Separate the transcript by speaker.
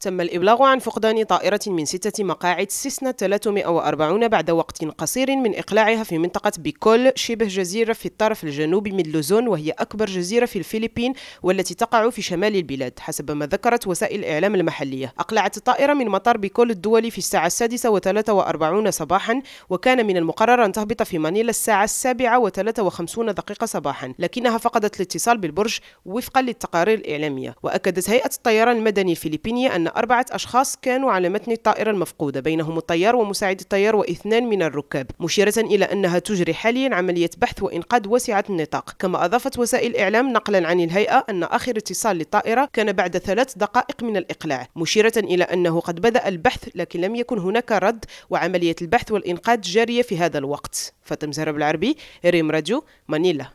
Speaker 1: تم الإبلاغ عن فقدان طائرة من ستة مقاعد سيسنا 340 بعد وقت قصير من إقلاعها في منطقة بيكول شبه جزيرة في الطرف الجنوبي من لوزون وهي أكبر جزيرة في الفلبين والتي تقع في شمال البلاد. حسب ما ذكرت وسائل الإعلام المحلية أقلعت الطائرة من مطار بيكول الدولي في الساعة السادسة وثلاثة وأربعون صباحا وكان من المقرر أن تهبط في مانيلا الساعة السابعة وثلاثة وخمسون دقيقة صباحا لكنها فقدت الاتصال بالبرج وفقا للتقارير الإعلامية. وأكدت هيئة الطيران المدني الفلبينية أن أربعة أشخاص كانوا على متن الطائرة المفقودة بينهم الطيار ومساعد الطيار واثنان من الركاب مشيرة إلى أنها تجري حاليا عملية بحث وإنقاذ واسعة النطاق. كما أضافت وسائل الإعلام نقلا عن الهيئة أن آخر اتصال للطائرة كان بعد ثلاث دقائق من الإقلاع مشيرة إلى أنه قد بدأ البحث لكن لم يكن هناك رد وعملية البحث والإنقاذ جارية في هذا الوقت. فاطمة زهرة بالعربي ريم راديو مانيلا.